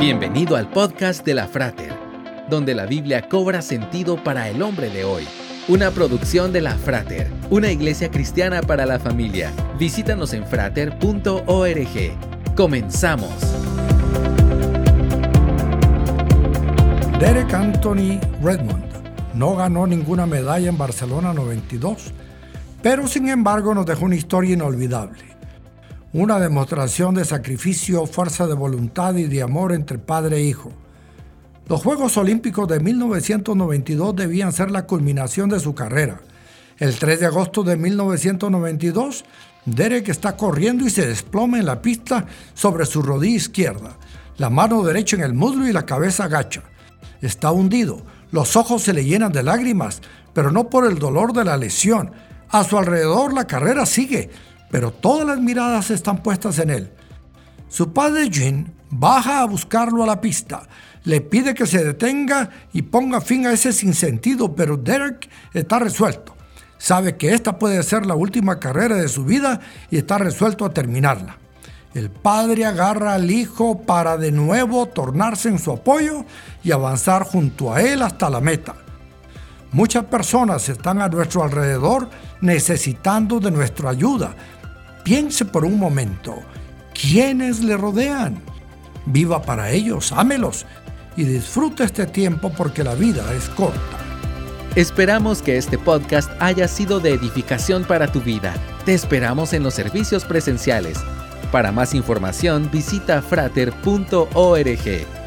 Bienvenido al podcast de la Frater, donde la Biblia cobra sentido para el hombre de hoy. Una producción de la Frater, una iglesia cristiana para la familia. Visítanos en frater.org. Comenzamos. Derek Anthony Redmond no ganó ninguna medalla en Barcelona 92, pero sin embargo nos dejó una historia inolvidable una demostración de sacrificio, fuerza de voluntad y de amor entre padre e hijo. Los Juegos Olímpicos de 1992 debían ser la culminación de su carrera. El 3 de agosto de 1992, Derek está corriendo y se desploma en la pista sobre su rodilla izquierda, la mano derecha en el muslo y la cabeza agacha. Está hundido, los ojos se le llenan de lágrimas, pero no por el dolor de la lesión. A su alrededor la carrera sigue, pero todas las miradas están puestas en él. Su padre Jean baja a buscarlo a la pista, le pide que se detenga y ponga fin a ese sinsentido, pero Derek está resuelto. Sabe que esta puede ser la última carrera de su vida y está resuelto a terminarla. El padre agarra al hijo para de nuevo tornarse en su apoyo y avanzar junto a él hasta la meta. Muchas personas están a nuestro alrededor necesitando de nuestra ayuda, Piense por un momento, ¿quiénes le rodean? Viva para ellos, ámelos y disfrute este tiempo porque la vida es corta. Esperamos que este podcast haya sido de edificación para tu vida. Te esperamos en los servicios presenciales. Para más información visita frater.org.